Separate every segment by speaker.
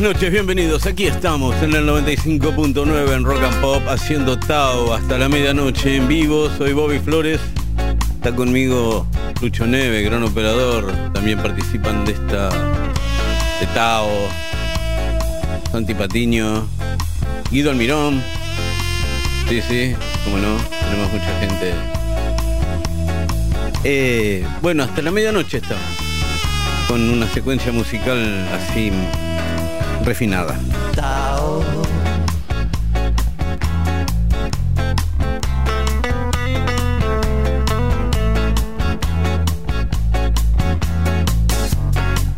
Speaker 1: buenas noches, bienvenidos. Aquí estamos en el 95.9 en Rock and Pop haciendo Tao hasta la medianoche en vivo. Soy Bobby Flores. Está conmigo Lucho Neve, gran operador. También participan de esta de Tao. Santi Patiño, Guido Almirón. Sí, sí, como no, tenemos mucha gente. Eh, bueno, hasta la medianoche estamos con una secuencia musical así refinada.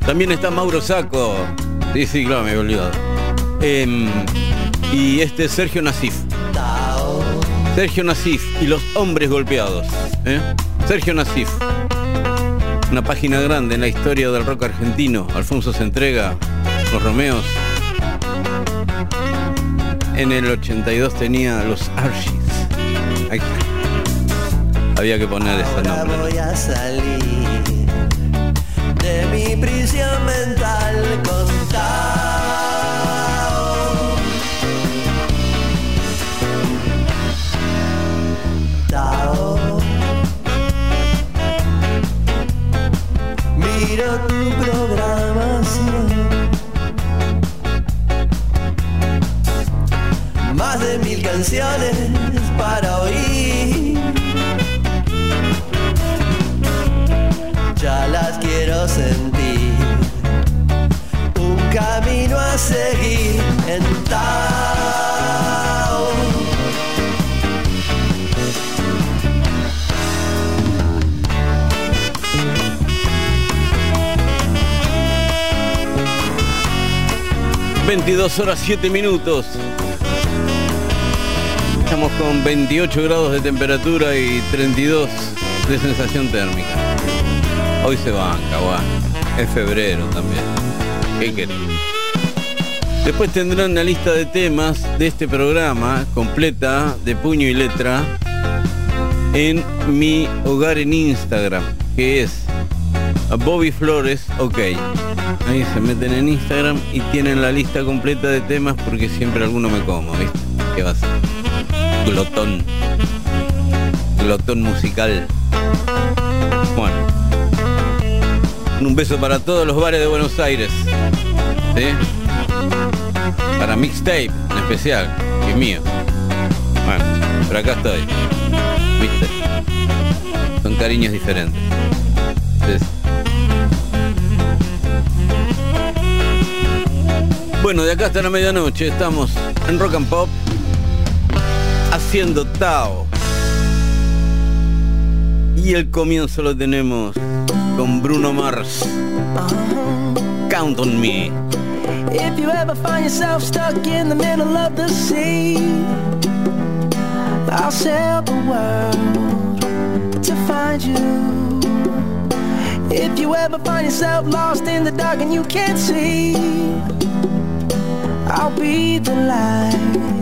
Speaker 1: También está Mauro Saco. Sí, sí, claro, me he olvidado. Em, y este es Sergio Nasif. Sergio Nasif y los hombres golpeados. ¿eh? Sergio Nasif. Una página grande en la historia del rock argentino. Alfonso se entrega los Romeos. En el 82 tenía los Archies. Había que poner ese nombre.
Speaker 2: voy a salir de mi prisión mental. Canciones para oír. Ya las quiero sentir. Un camino a seguir en Tao.
Speaker 1: ¿eh? 22 horas 7 minutos. Estamos con 28 grados de temperatura y 32 de sensación térmica. Hoy se banca, guau. Es febrero también. ¿Qué querés? Después tendrán la lista de temas de este programa completa de puño y letra en mi hogar en Instagram, que es Bobby Flores, ok. Ahí se meten en Instagram y tienen la lista completa de temas porque siempre alguno me como, ¿viste? ¿Qué va a ser? Glotón. Glotón musical. Bueno. Un beso para todos los bares de Buenos Aires. Para Mixtape en especial, que es mío. Bueno, pero acá estoy. ¿Viste? Son cariños diferentes. Sí. Bueno, de acá hasta la medianoche estamos en Rock and Pop haciendo Tao. Y el comienzo lo tenemos con Bruno Mars. Count on me.
Speaker 3: If you ever find yourself stuck in the middle of the sea, I'll sail the world to find you. If you ever find yourself lost in the dark and you can't see, I'll be the light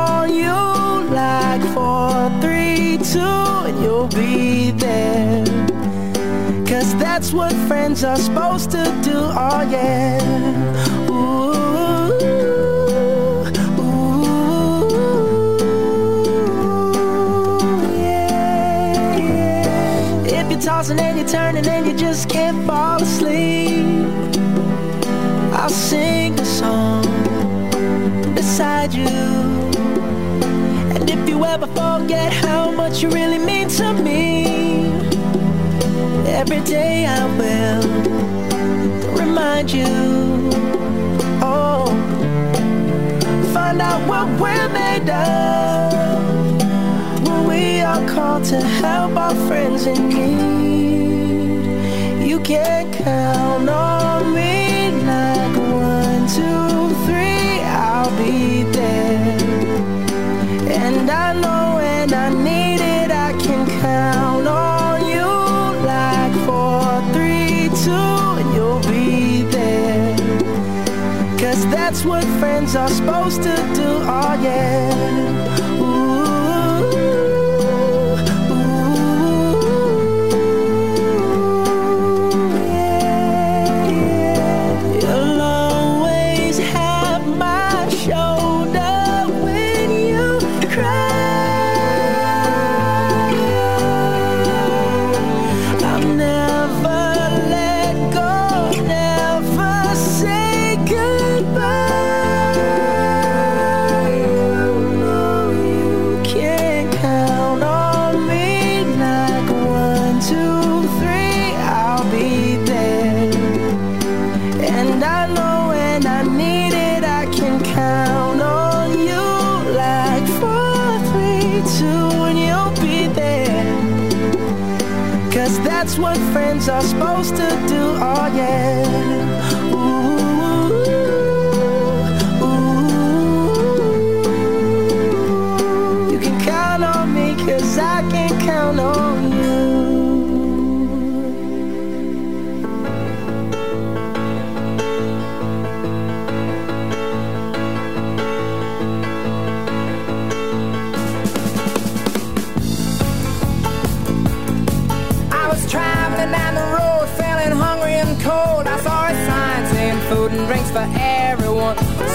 Speaker 3: and you'll be there. Cause that's what friends are supposed to do, oh yeah. Ooh, ooh, yeah. If you're tossing and you're turning and you just can't fall asleep, I'll sing a song beside you. Ever forget how much you really mean to me, every day I will remind you. Oh, find out what we're made of when we are called to help our friends in need. You can count on friends are supposed to do. Oh yeah.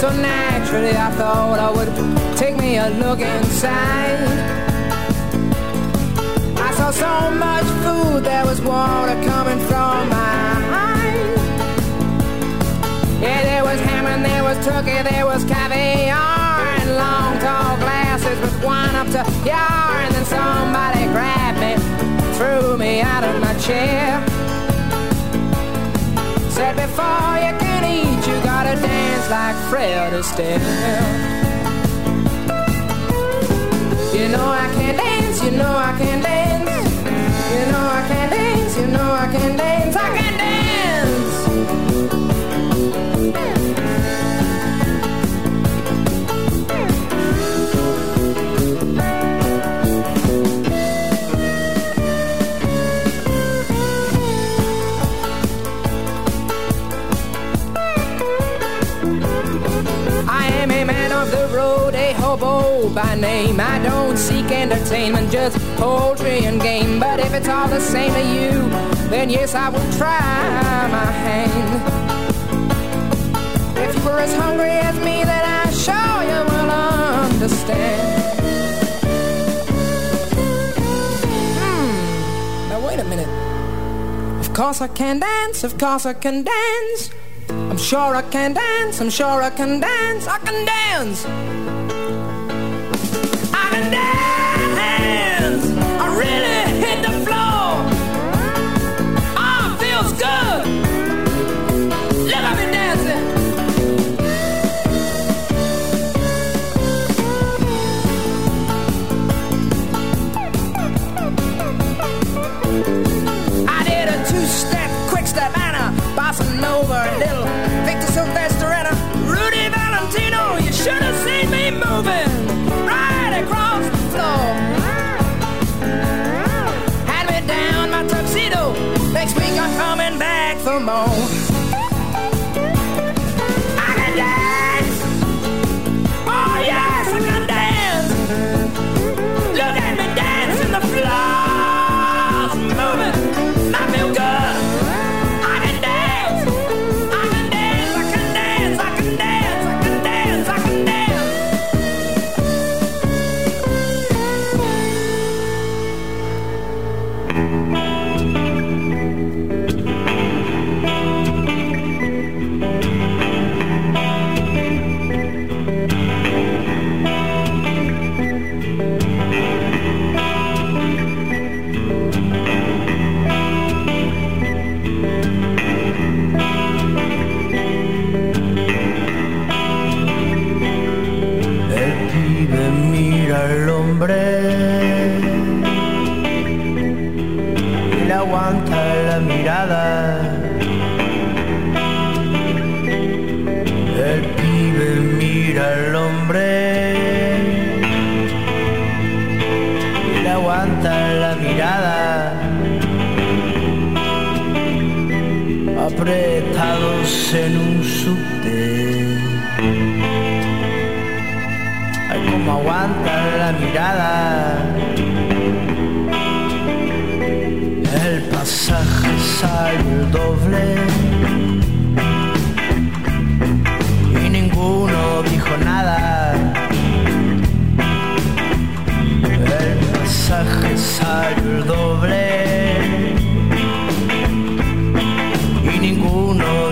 Speaker 4: So naturally I thought I would take me a look inside. I saw so much food, there was water coming from my eyes. Yeah, there was ham and there was turkey, there was caviar And long tall glasses with wine up to yar And then somebody grabbed me, threw me out of my chair. Said before you dance like Fred Astaire. You know I can dance, you know I can dance. You know I can dance, you know I can dance, I can hobo by name. I don't seek entertainment, just poultry and game. But if it's all the same to you, then yes, I will try my hand. If you were as hungry as me, then I sure you will understand. Hmm, now wait a minute. Of course I can dance, of course I can dance. I'm sure I can dance, I'm sure I can dance, I can dance.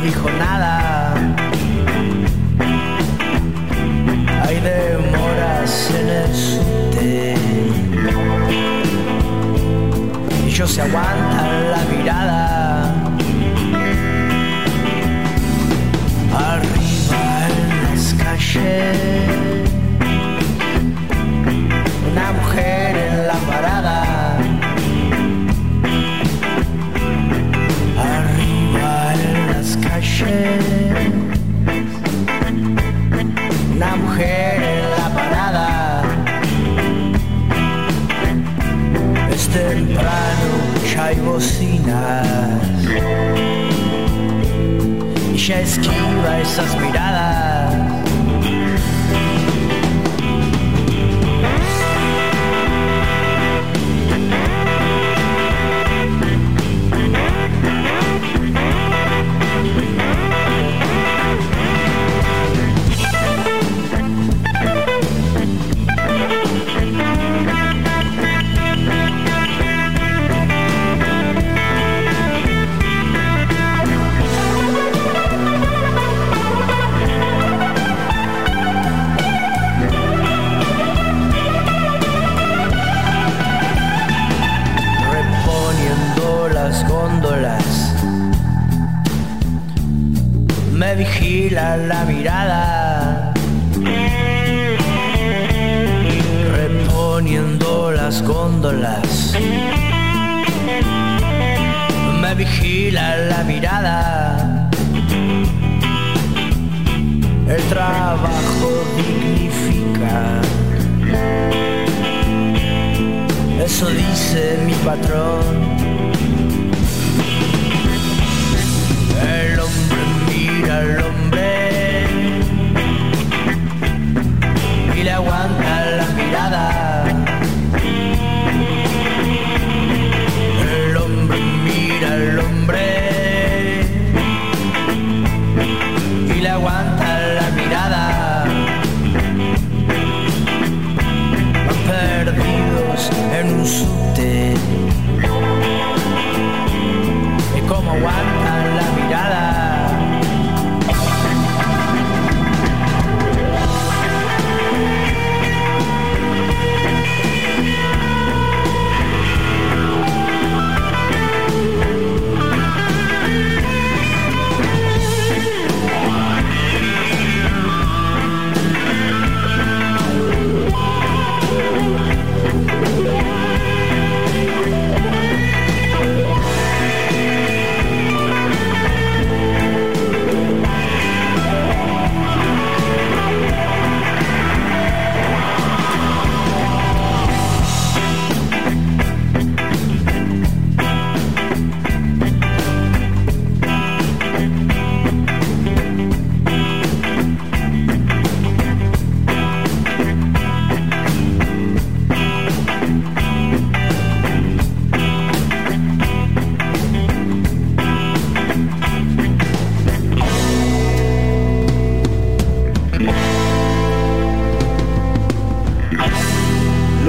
Speaker 2: Dijo nada.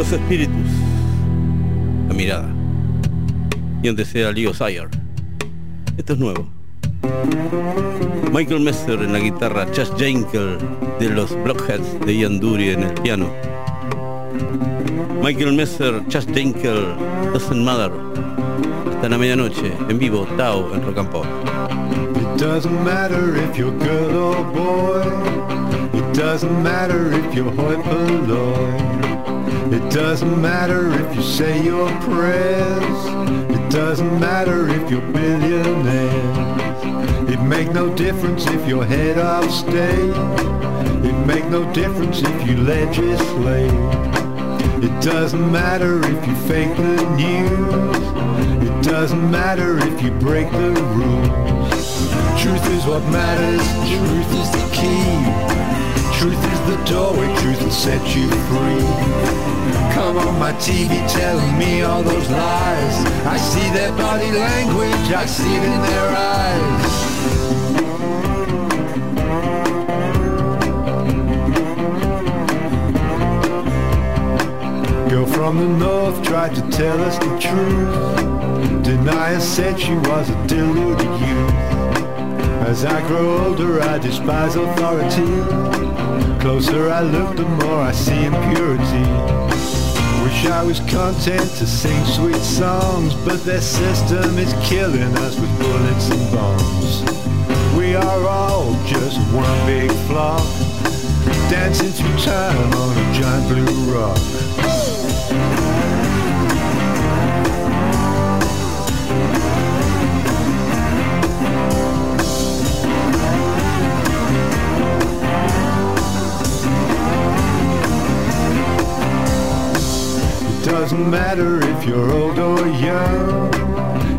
Speaker 1: Los espíritus. La mirada. Y antes era Leo Sayer. Esto es nuevo. Michael Messer en la guitarra, Chas Jankel de los Blockheads de Ian Dury en el piano. Michael Messer, Chas Jankel, Doesn't Matter. Hasta la medianoche, en vivo, Tao en Rock.
Speaker 5: It doesn't matter if you say your prayers. It doesn't matter if you're billionaires. It make no difference if you're head of state. It make no difference if you legislate. It doesn't matter if you fake the news. It doesn't matter if you break the rules. Truth is what matters, truth is the key. Truth is the doorway, truth will set you free. Come on my TV telling me all those lies. I see their body language, I see it in their eyes. Girl from the north tried to tell us the truth. Denier said she was a deluded youth. As I grow older, I despise authority. Closer I look, the more I see impurity. Wish I was content to sing sweet songs, but their system is killing us with bullets and bombs. We are all just one big flock, dancing through time on a giant blue rock. Doesn't matter if you're old or young.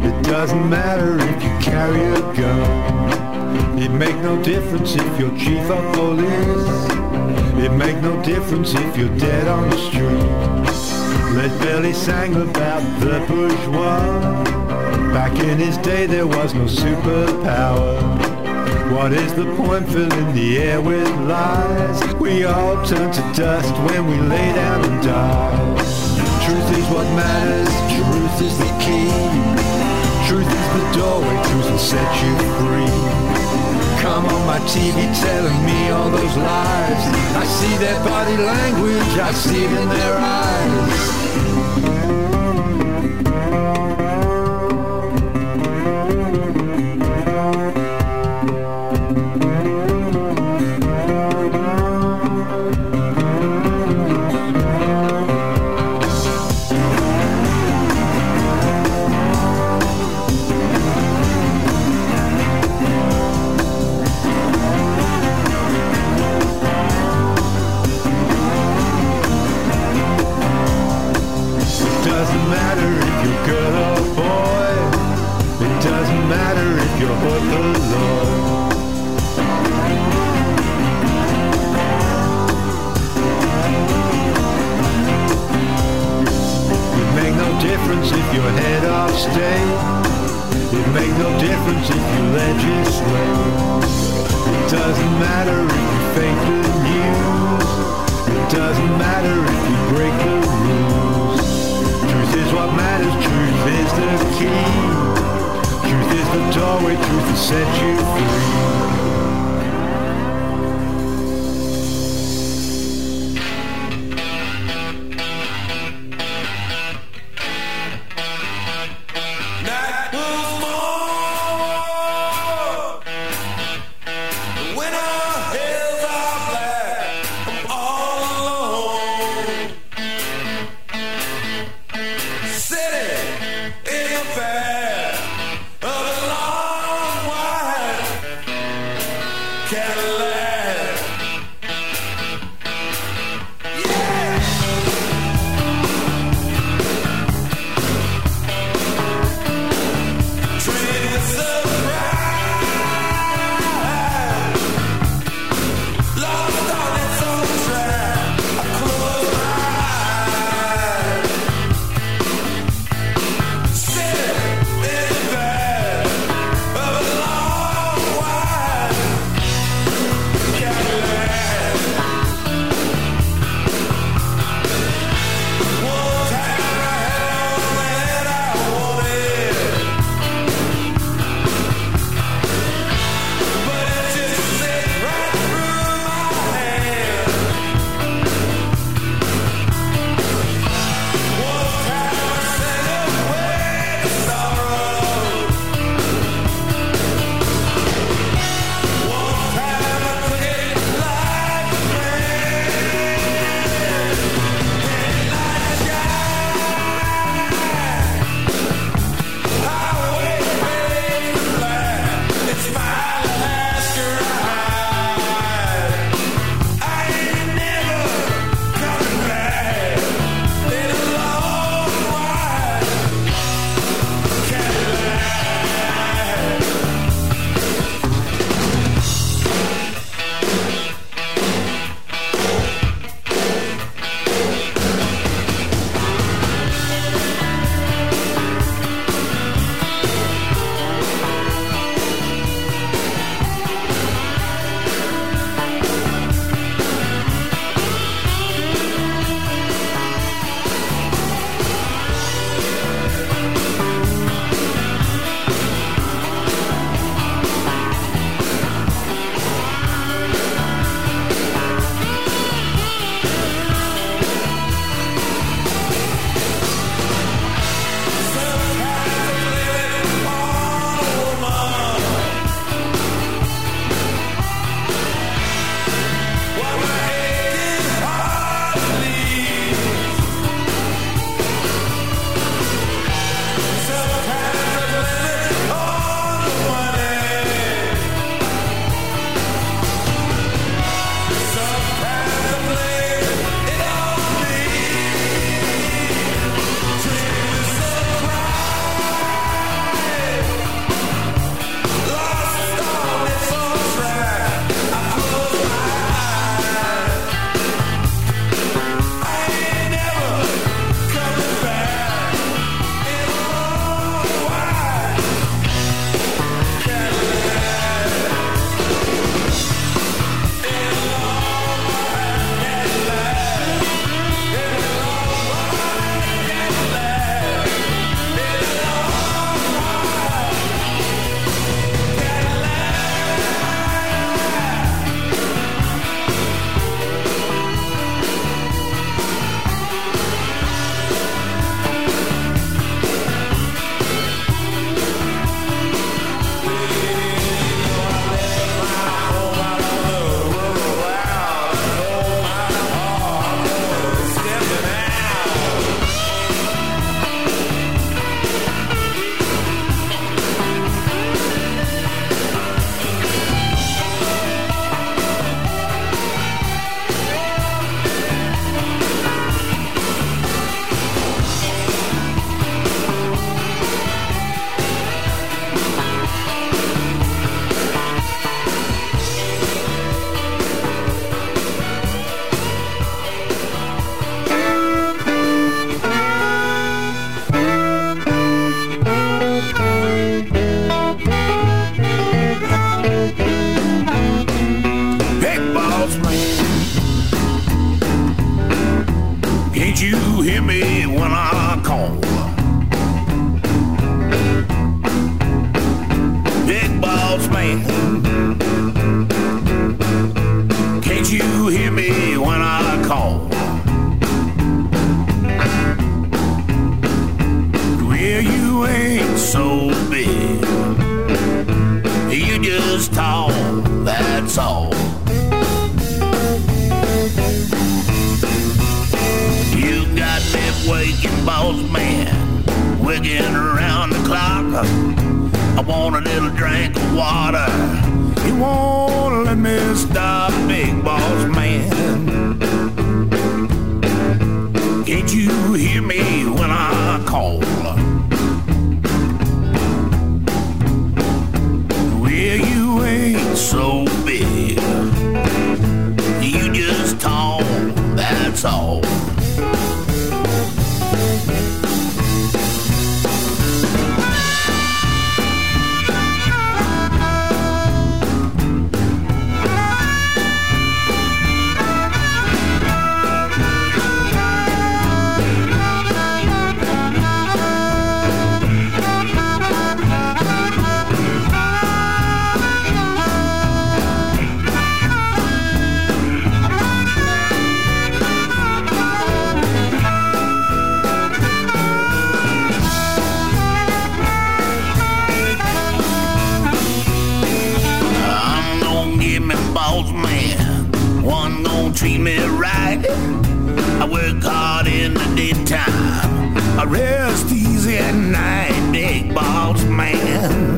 Speaker 5: It doesn't matter if you carry a gun. It make no difference if you're chief of police. It make no difference if you're dead on the street. Lead Belly sang about the bourgeois. Back in his day there was no superpower. What is the point filling the air with lies? We all turn to dust when we lay down and die. Truth is what matters, truth is the key. Truth is the doorway, truth will set you free. Come on my TV telling me all those lies. I see their body language, I see it in their eyes. If you legislate. It doesn't matter if you fake the news. It doesn't matter if you break the rules. Truth is what matters, truth is the key. Truth is the doorway, truth will set you free.
Speaker 6: man.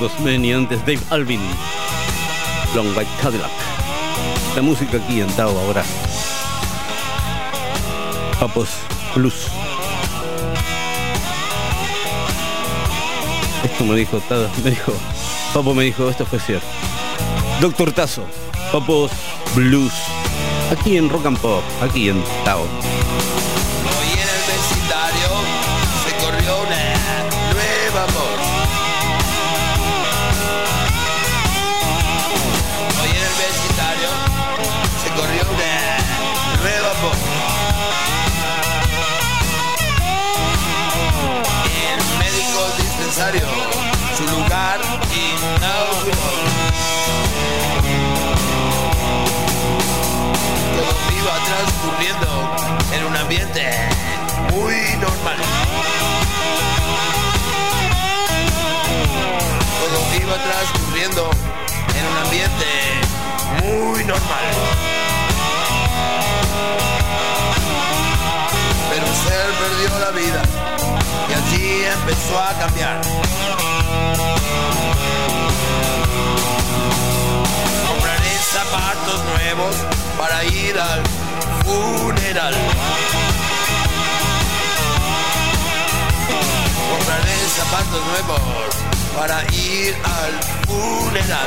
Speaker 1: Dos men y antes Dave Alvin. Long White Cadillac. La música aquí en Tao ahora. Papos Plus. Esto me dijo me dijo. Papo me dijo, esto fue cierto. Doctor Tazo, Papos Blues. Aquí en Rock and Pop, aquí en Tao.
Speaker 7: normal. Pero un ser perdió la vida y allí empezó a cambiar. Compraré zapatos nuevos para ir al funeral. Compraré zapatos nuevos para ir al funeral.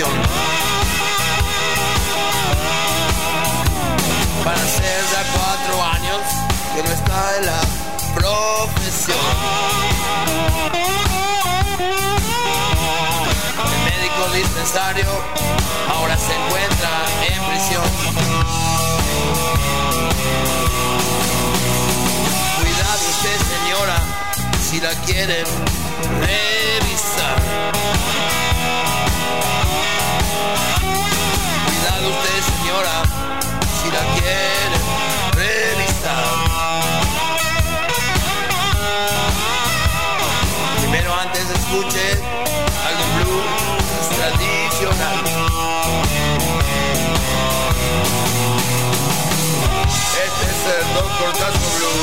Speaker 7: canción.
Speaker 8: Van a ser ya cuatro años que no está en la profesión. El médico dispensario ahora se encuentra en prisión. Cuidado usted señora si la quieren revisar. Cuidado usted señora, si la quiere revisar. Primero antes escuche algo blues tradicional. Este es el Doctor Caso Blues.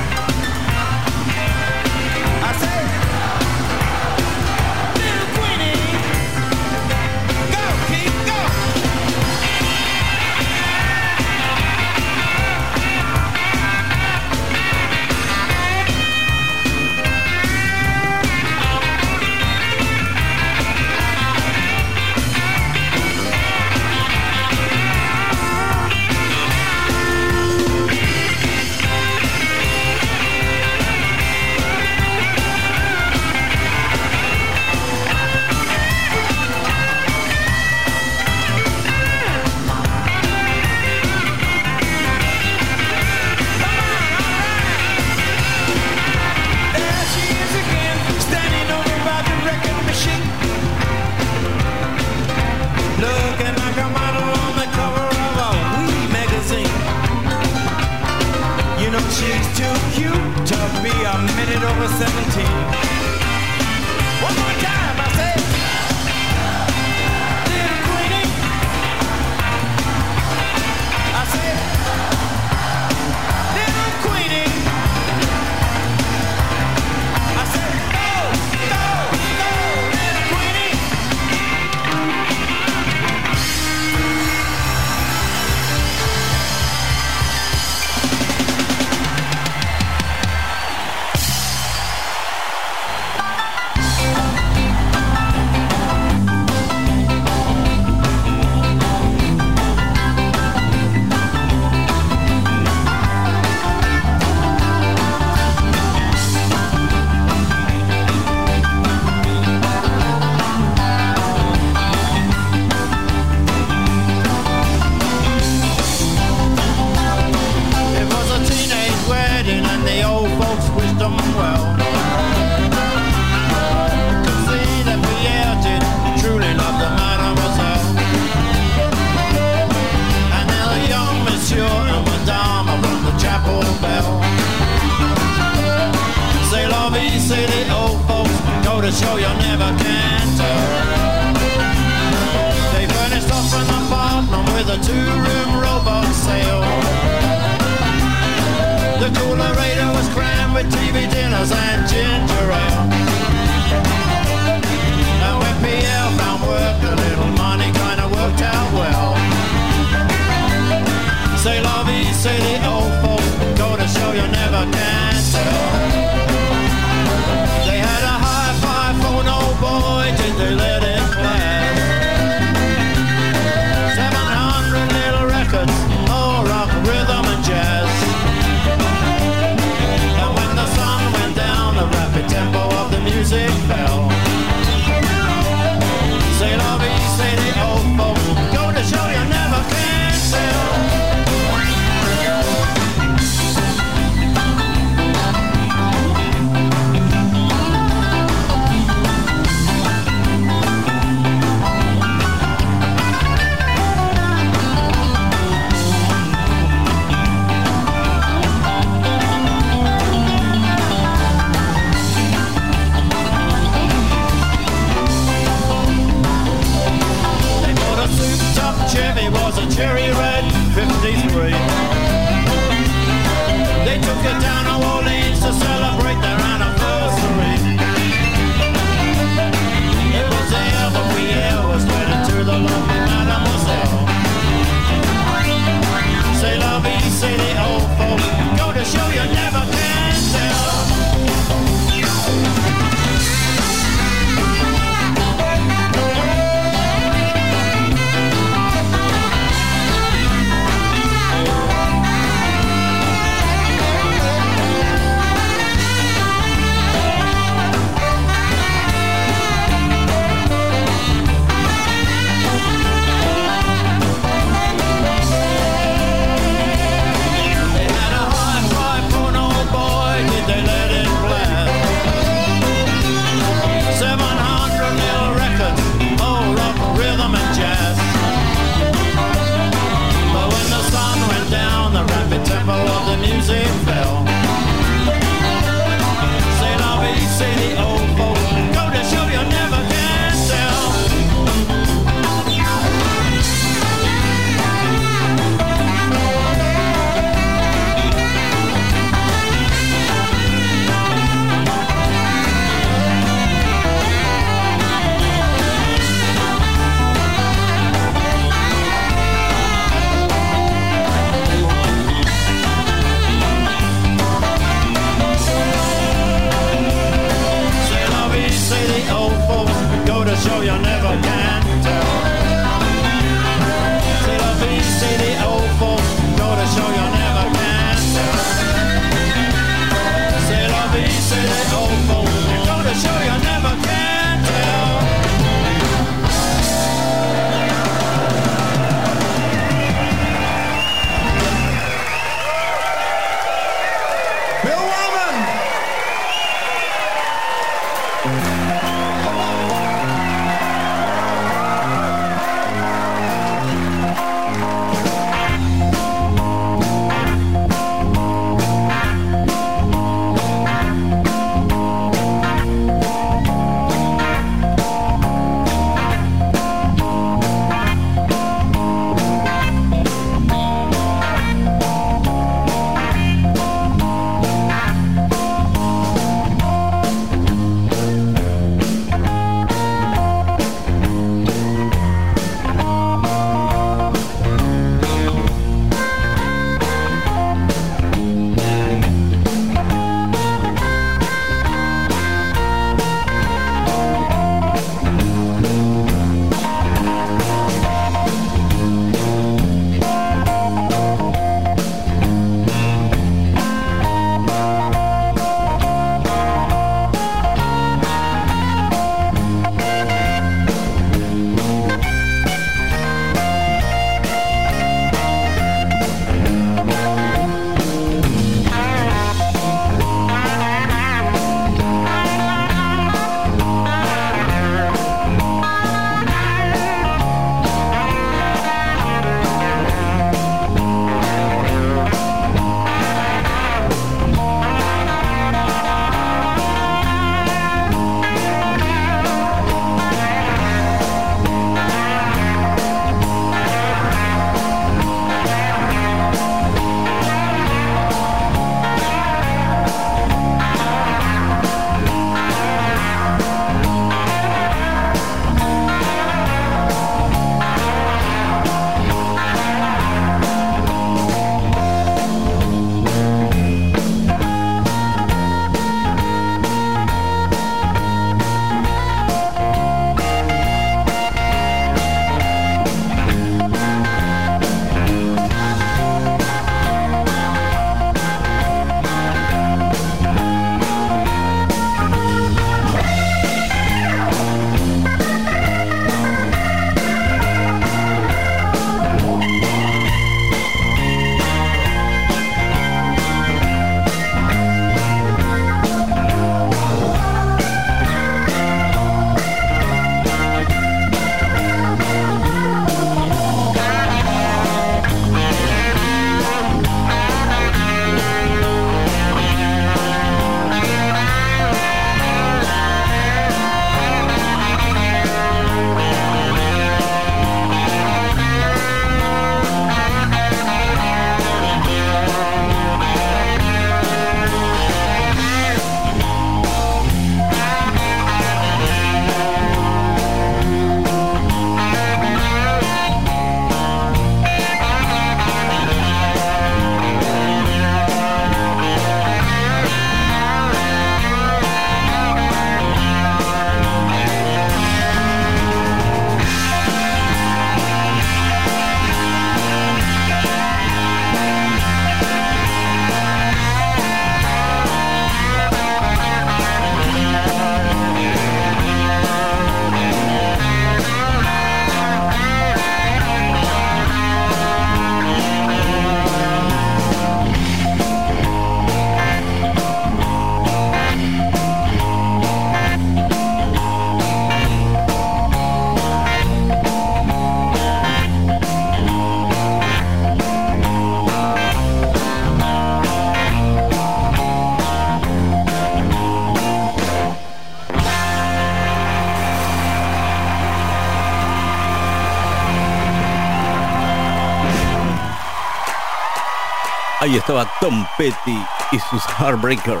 Speaker 9: Estaba Tom Petty y sus Heartbreakers,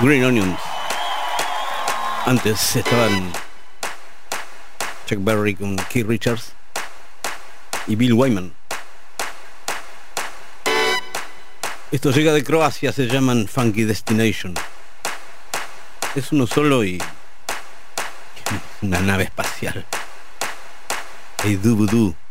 Speaker 9: Green Onions. Antes estaban Chuck Berry con Keith Richards y Bill Wyman. Esto llega de Croacia, se llaman Funky Destination. Es uno solo y una nave espacial. Hey, doo
Speaker 3: been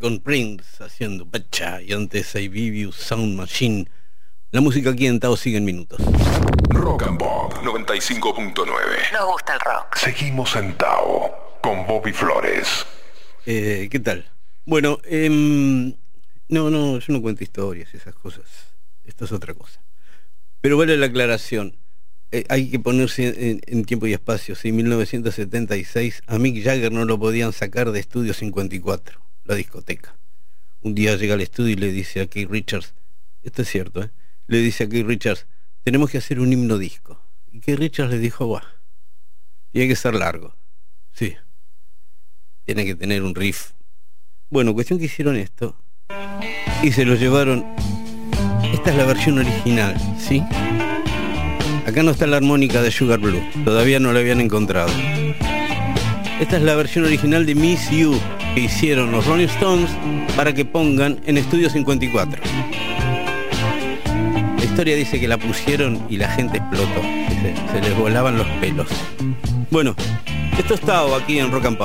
Speaker 1: con Prince haciendo Pacha y antes I You Sound Machine. La música aquí en Tao sigue en minutos.
Speaker 10: Rock and Pop 95.9.
Speaker 11: Nos gusta el rock.
Speaker 10: Seguimos en Tao con Bobby Flores.
Speaker 1: Eh, ¿Qué tal? Bueno, em, no, no, yo no cuento historias, esas cosas. Esto es otra cosa. Pero vale la aclaración. Eh, hay que ponerse en, en tiempo y espacio. Si en 1976 a Mick Jagger no lo podían sacar de Estudio 54, la discoteca. Un día llega al estudio y le dice a Keith Richards, esto es cierto, ¿eh? le dice a Keith Richards, tenemos que hacer un himno disco. Y Keith Richards le dijo, va, tiene que ser largo.
Speaker 12: Sí, tiene que tener un riff. Bueno, cuestión que hicieron esto y se lo llevaron. Esta es la versión original, ¿sí? Acá no está la armónica de Sugar Blue, todavía no la habían encontrado. Esta es la versión original de Miss You que hicieron los Rolling Stones para que pongan en Estudio 54. La historia dice que la pusieron y la gente explotó, se, les volaban los pelos. Bueno, esto está aquí en Rock and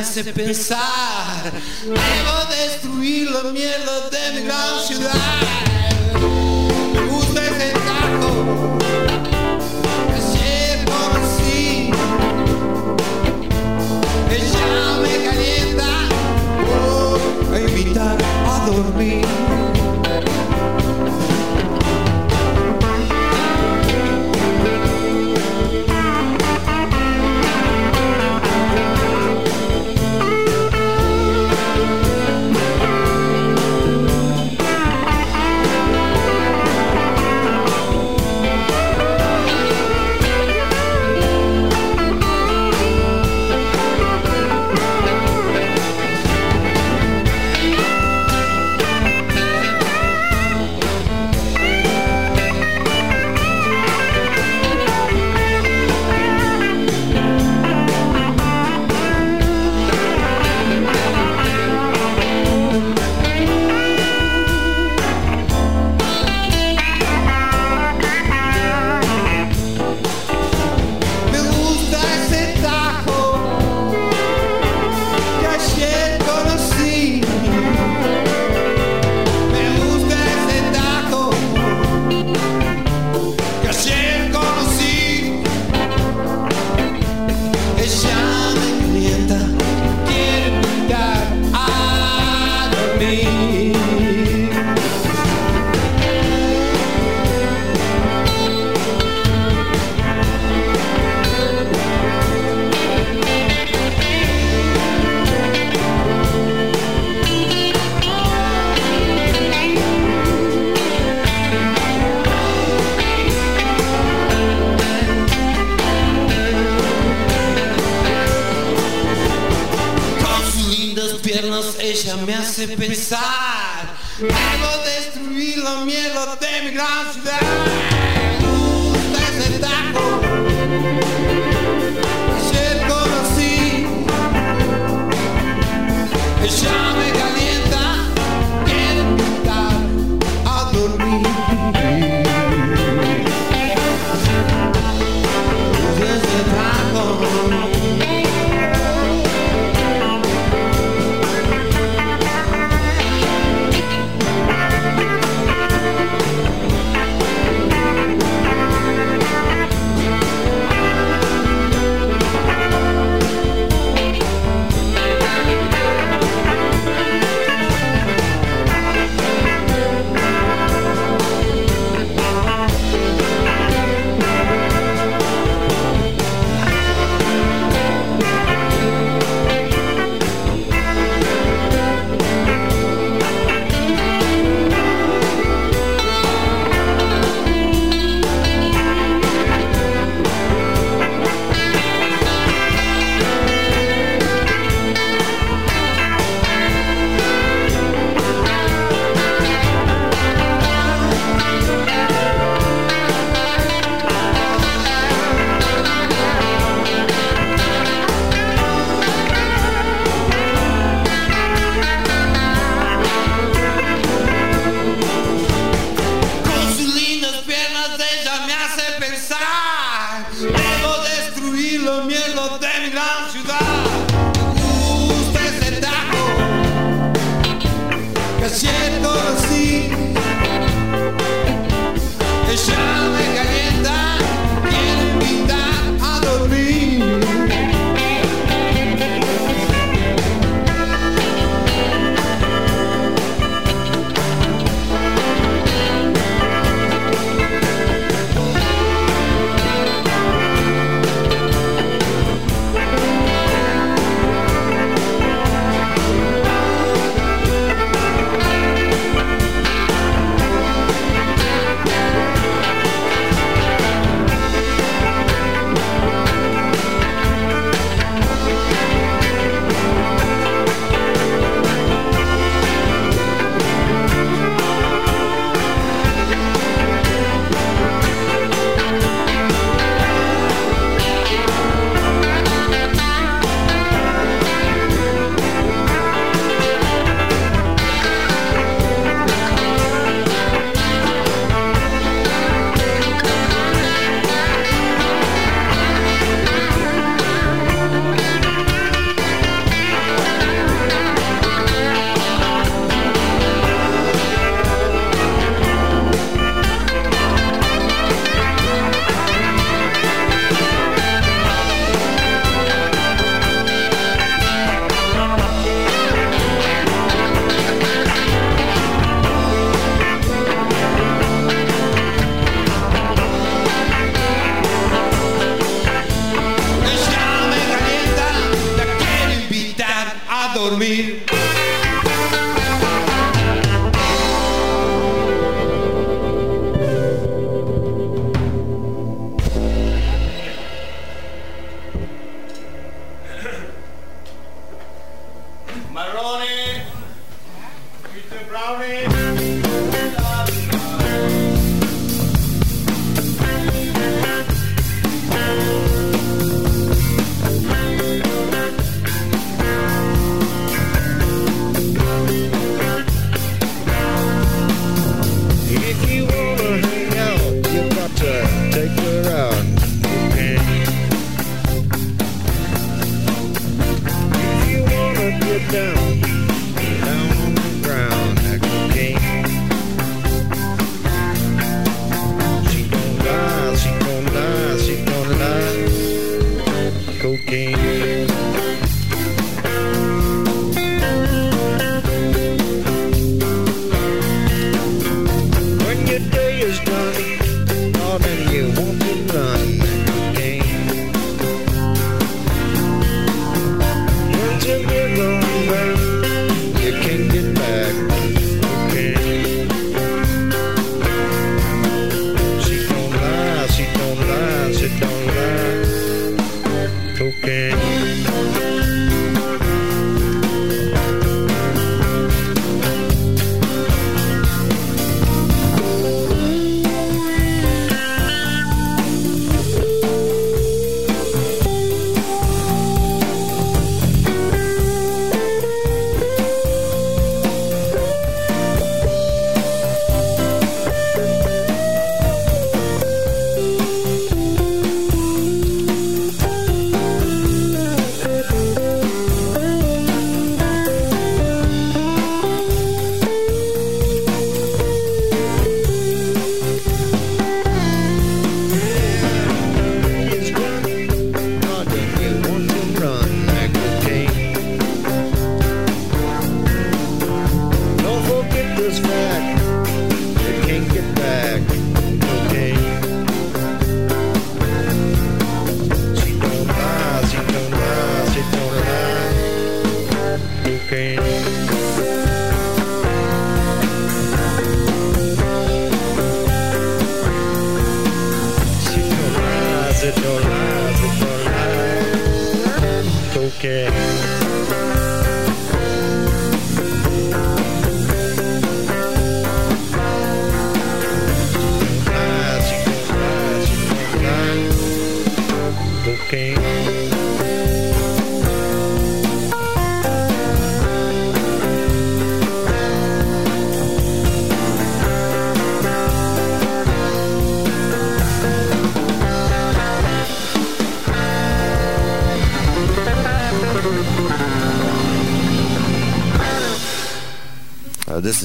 Speaker 13: me
Speaker 14: hace pensar hace pesar. Debo destruir los miedos de mi gran ciudad.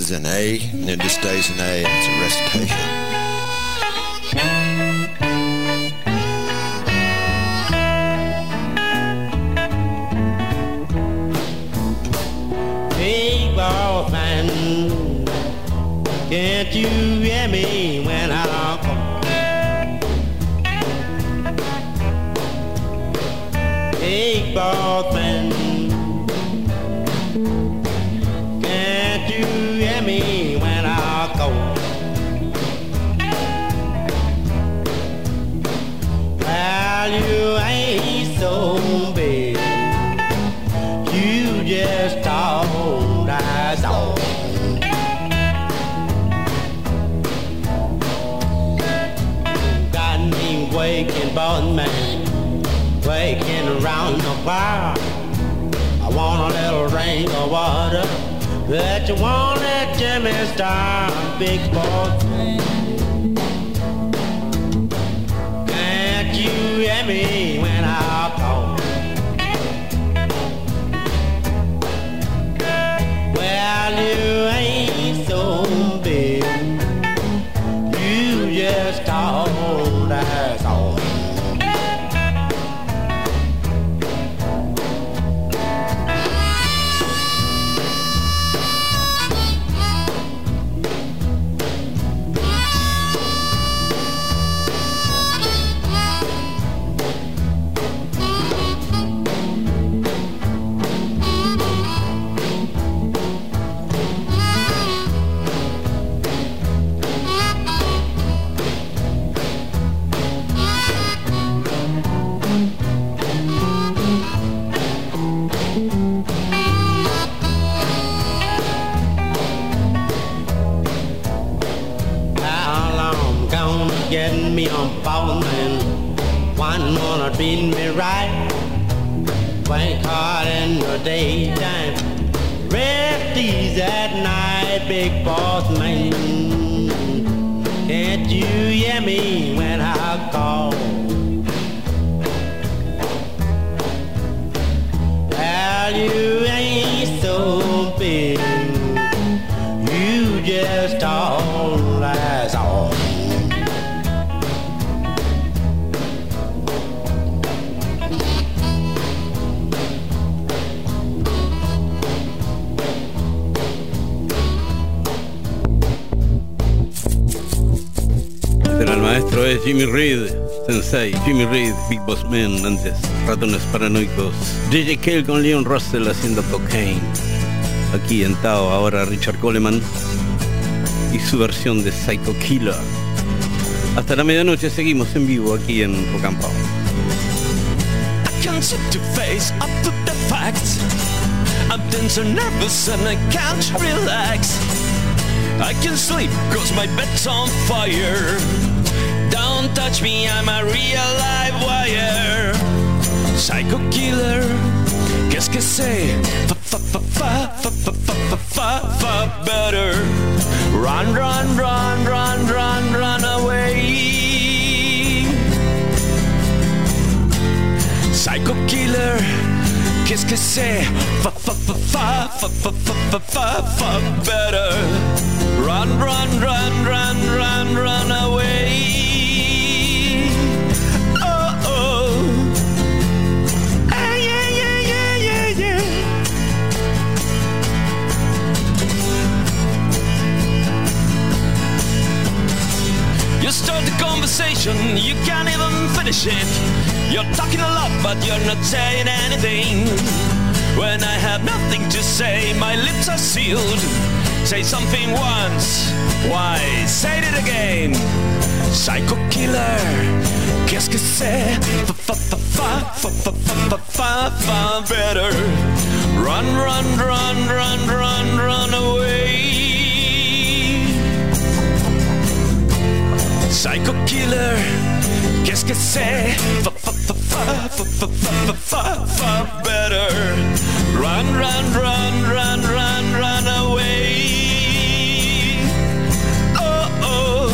Speaker 15: Is
Speaker 16: an A, and it just stays an A, and it's a recitation.
Speaker 17: Can't you hear me when I call? Hey, boss fire. I want a little rain of water, That you won't let Jimmy Star, big boss. Can't you hear me when I call? Well, you wanna treat me right? Work hard in the daytime, rest easy at night, big boss man. Can't you hear me when I call? Well, you ain't so
Speaker 1: Jimmy Reed, Sensei, Jimmy Reed, Big Boss Man, antes Ratones Paranoicos, JJ Cale con Leon Russell haciendo cocaine. Aquí en Tao, ahora Richard Coleman y su versión de Psycho Killer. Hasta la medianoche seguimos en vivo aquí en Rock and Power.
Speaker 18: I can't sleep cause my bed's on fire. don't touch me, I'm a real live wire. Psycho killer, qu'est-ce fa fa Better run, run, run, run, run, run away. Psycho killer, qu'est-ce fa fa Better run, run, run, run. You can't even finish it. You're talking a lot, but you're not saying anything. When I have nothing to say, my lips are sealed. Say something once, why? Say it again. Psycho killer, qu'est-ce que c'est? far better. Run, run, run, run, run Psycho killer, qu'est-ce que c'est? Fa fa fa fa fa fa fa fa better. Run, run, run, run, run, run away. Oh oh.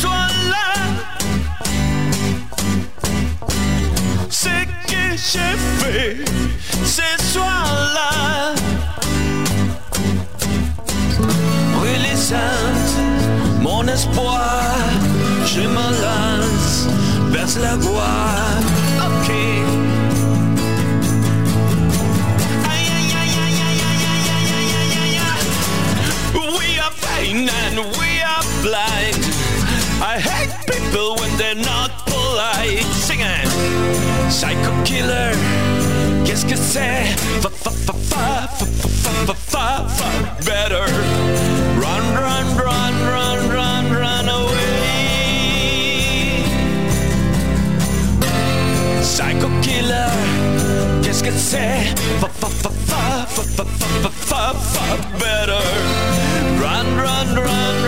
Speaker 18: Soir-là. Ce que j'ai fait ce soir-là. mon espoir, je me lance vers la We are and we are blind. I hate people when they're not polite. Singing, psycho killer. Qu'est-ce que c'est? Fa fa fa fa fa fa fa fa better.
Speaker 19: could say far, far, far, far, far, far, far, far better. Run,
Speaker 20: run, run.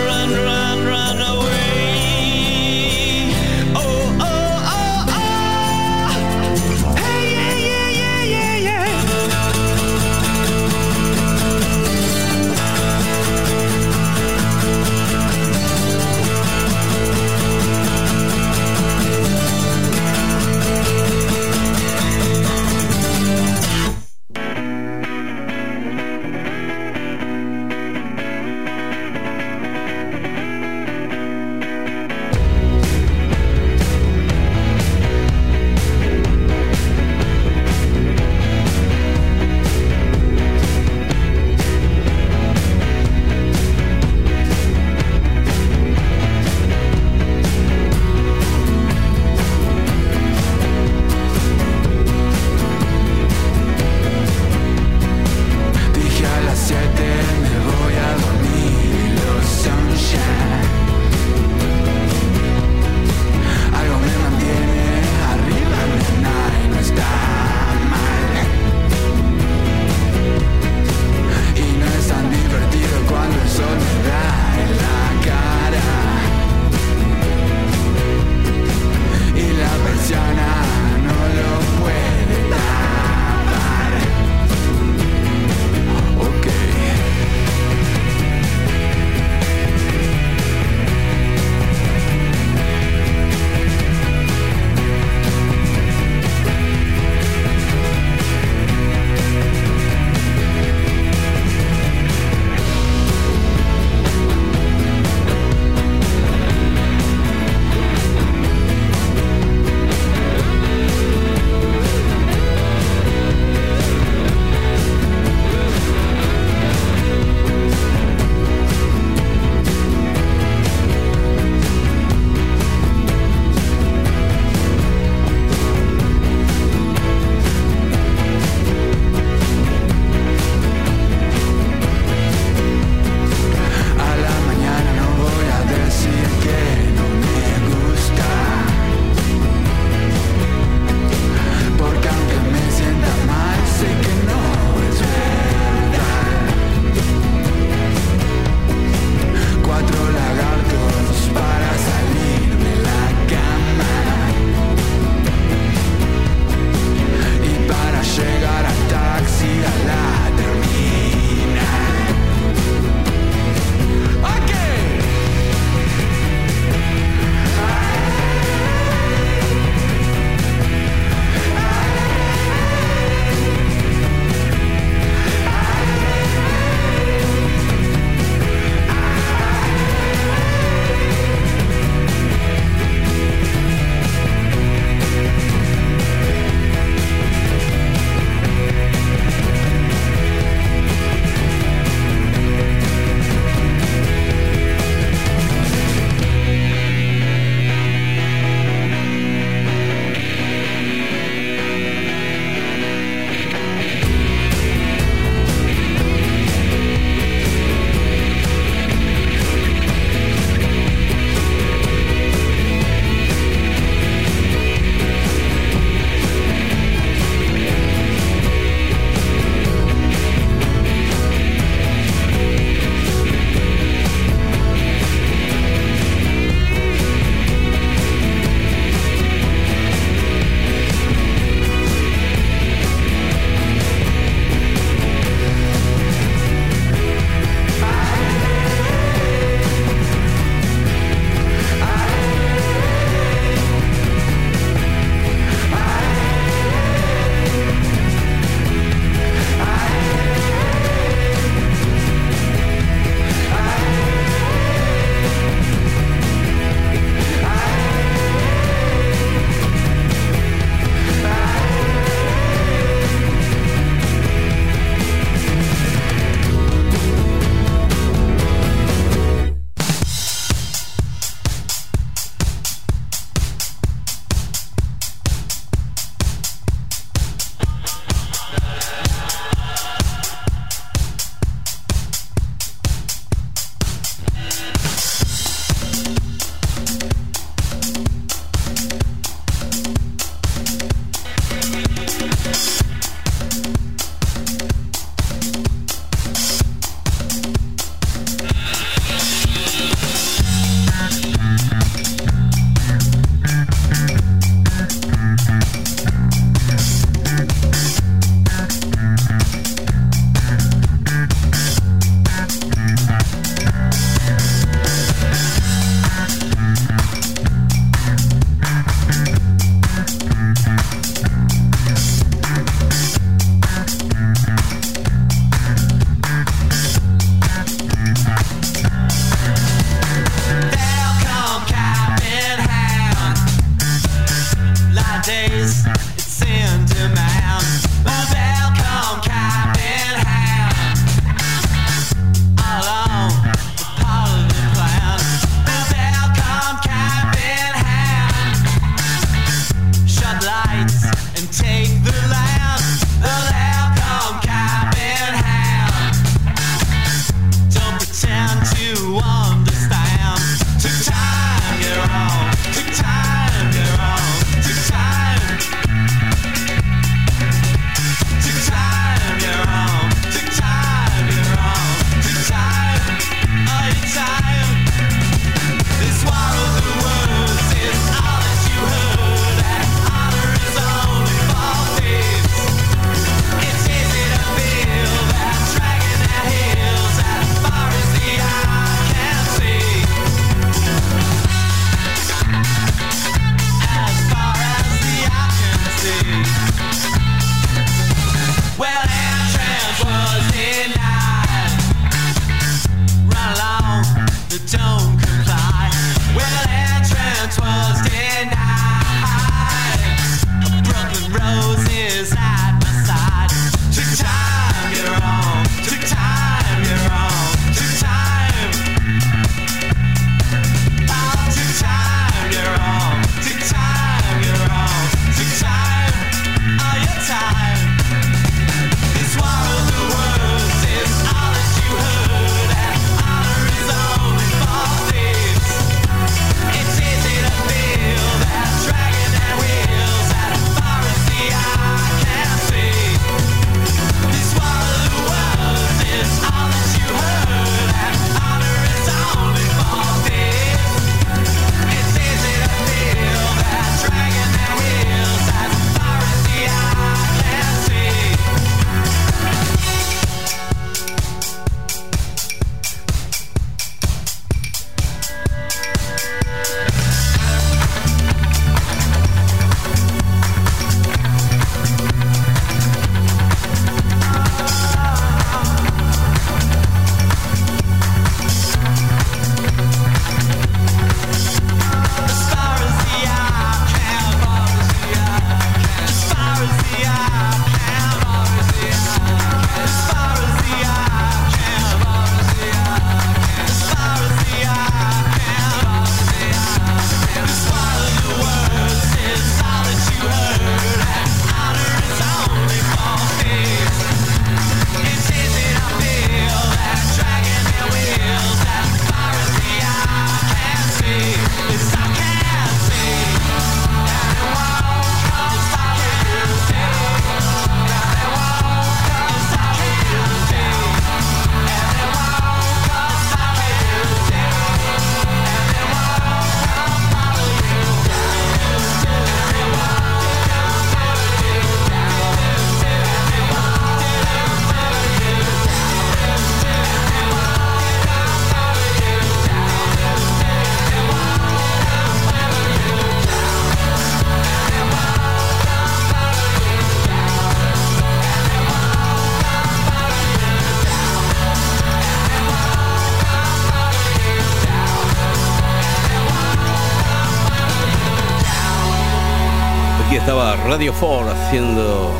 Speaker 20: Radio 4 haciendo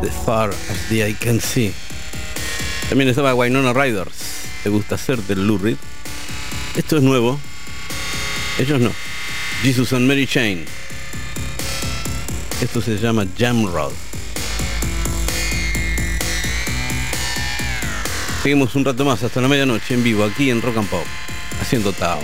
Speaker 20: The Far as the Eye Can See. También estaba Wynonna Riders, ¿te gusta hacer del Lurid? Esto es nuevo, ellos no. Jesus and Mary Chain. Esto se llama Jamrod. Seguimos un rato más hasta la medianoche en vivo aquí en Rock and Pop, haciendo Tao.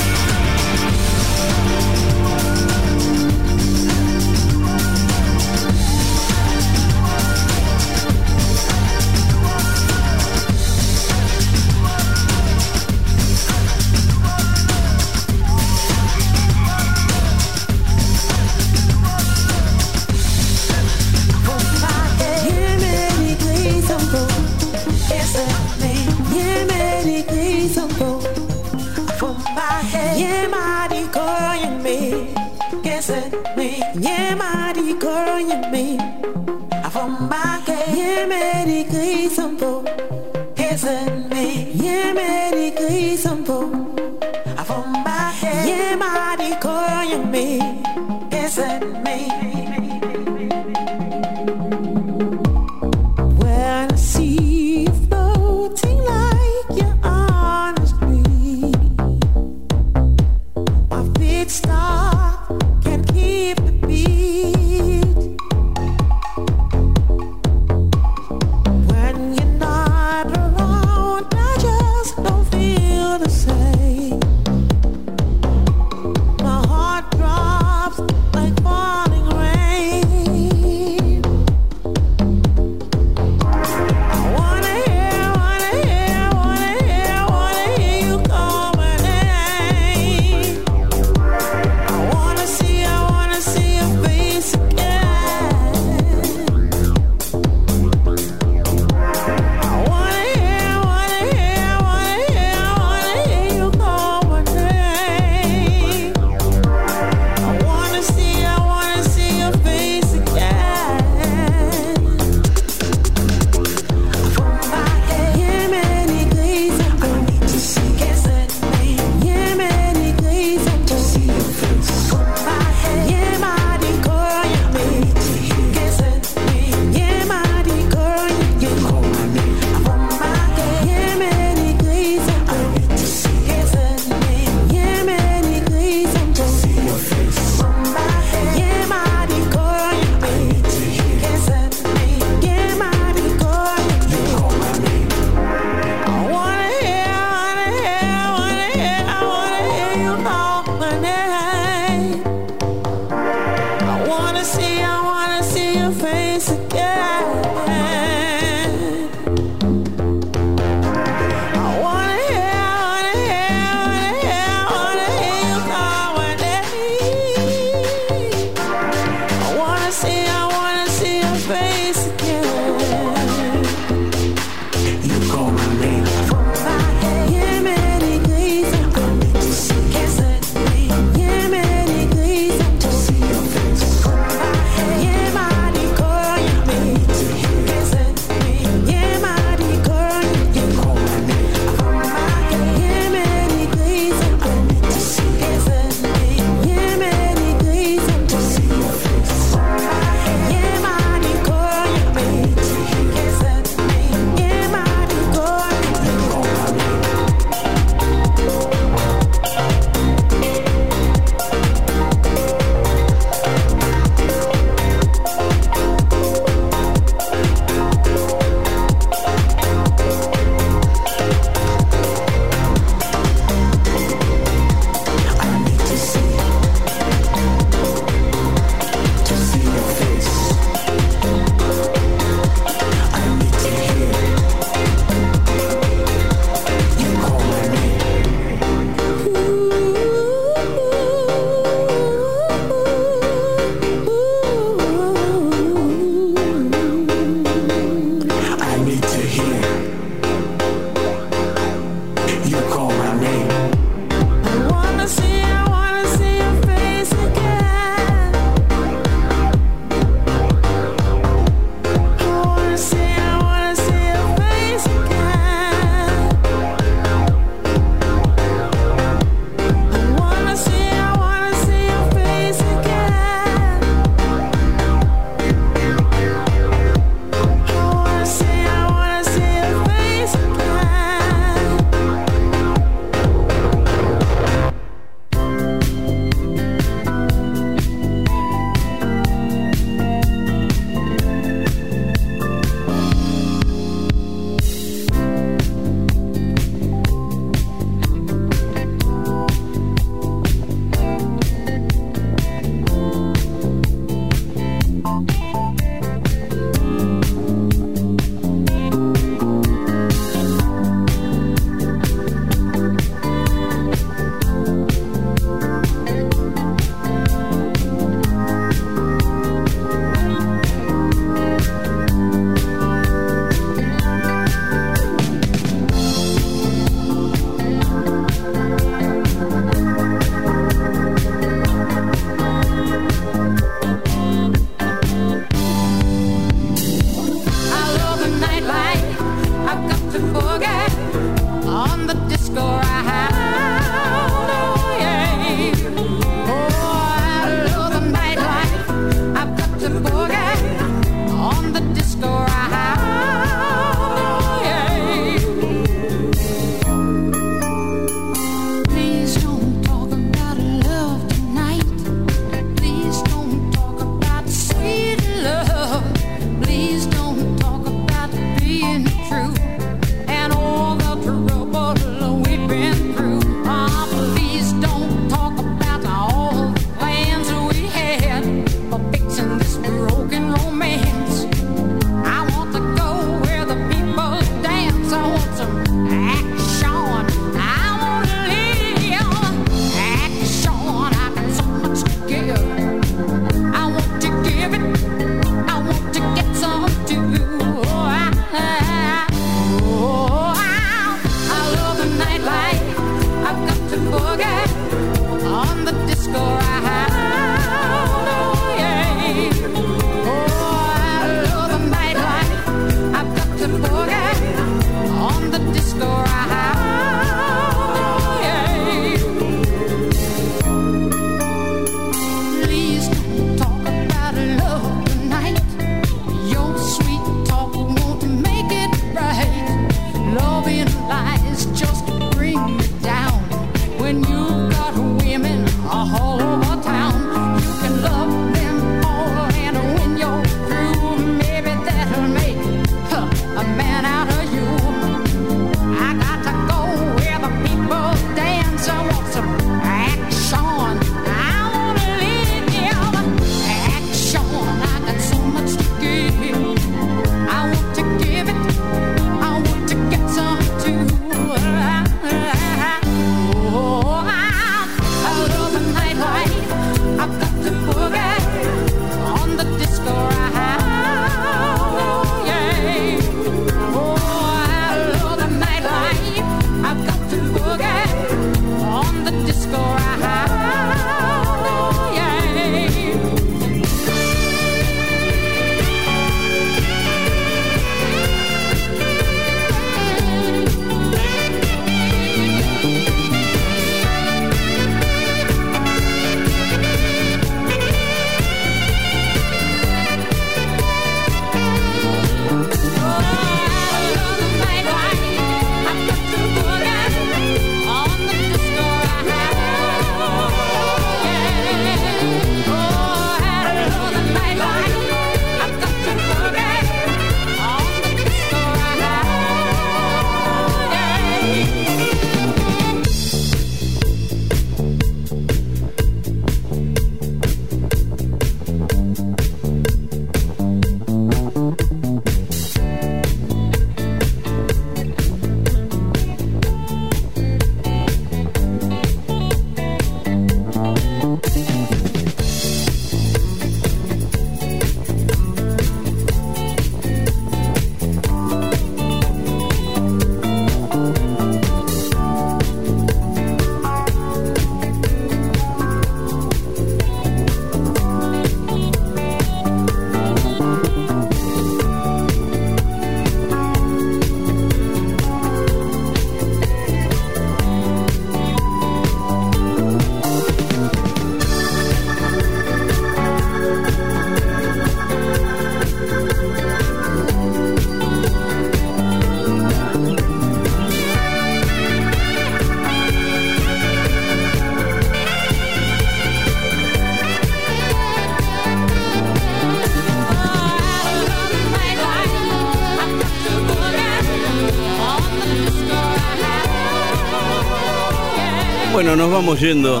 Speaker 1: Bueno, nos vamos yendo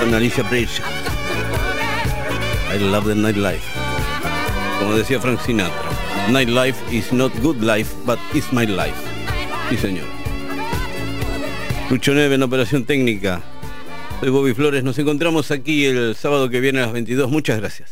Speaker 1: con Alicia Preach. I love the nightlife. Como decía Frank Sinatra, nightlife is not good life, but it's my life. Sí, señor. Lucho Neve en operación técnica. Soy Bobby Flores. Nos encontramos aquí el sábado que viene a las 22. Muchas gracias.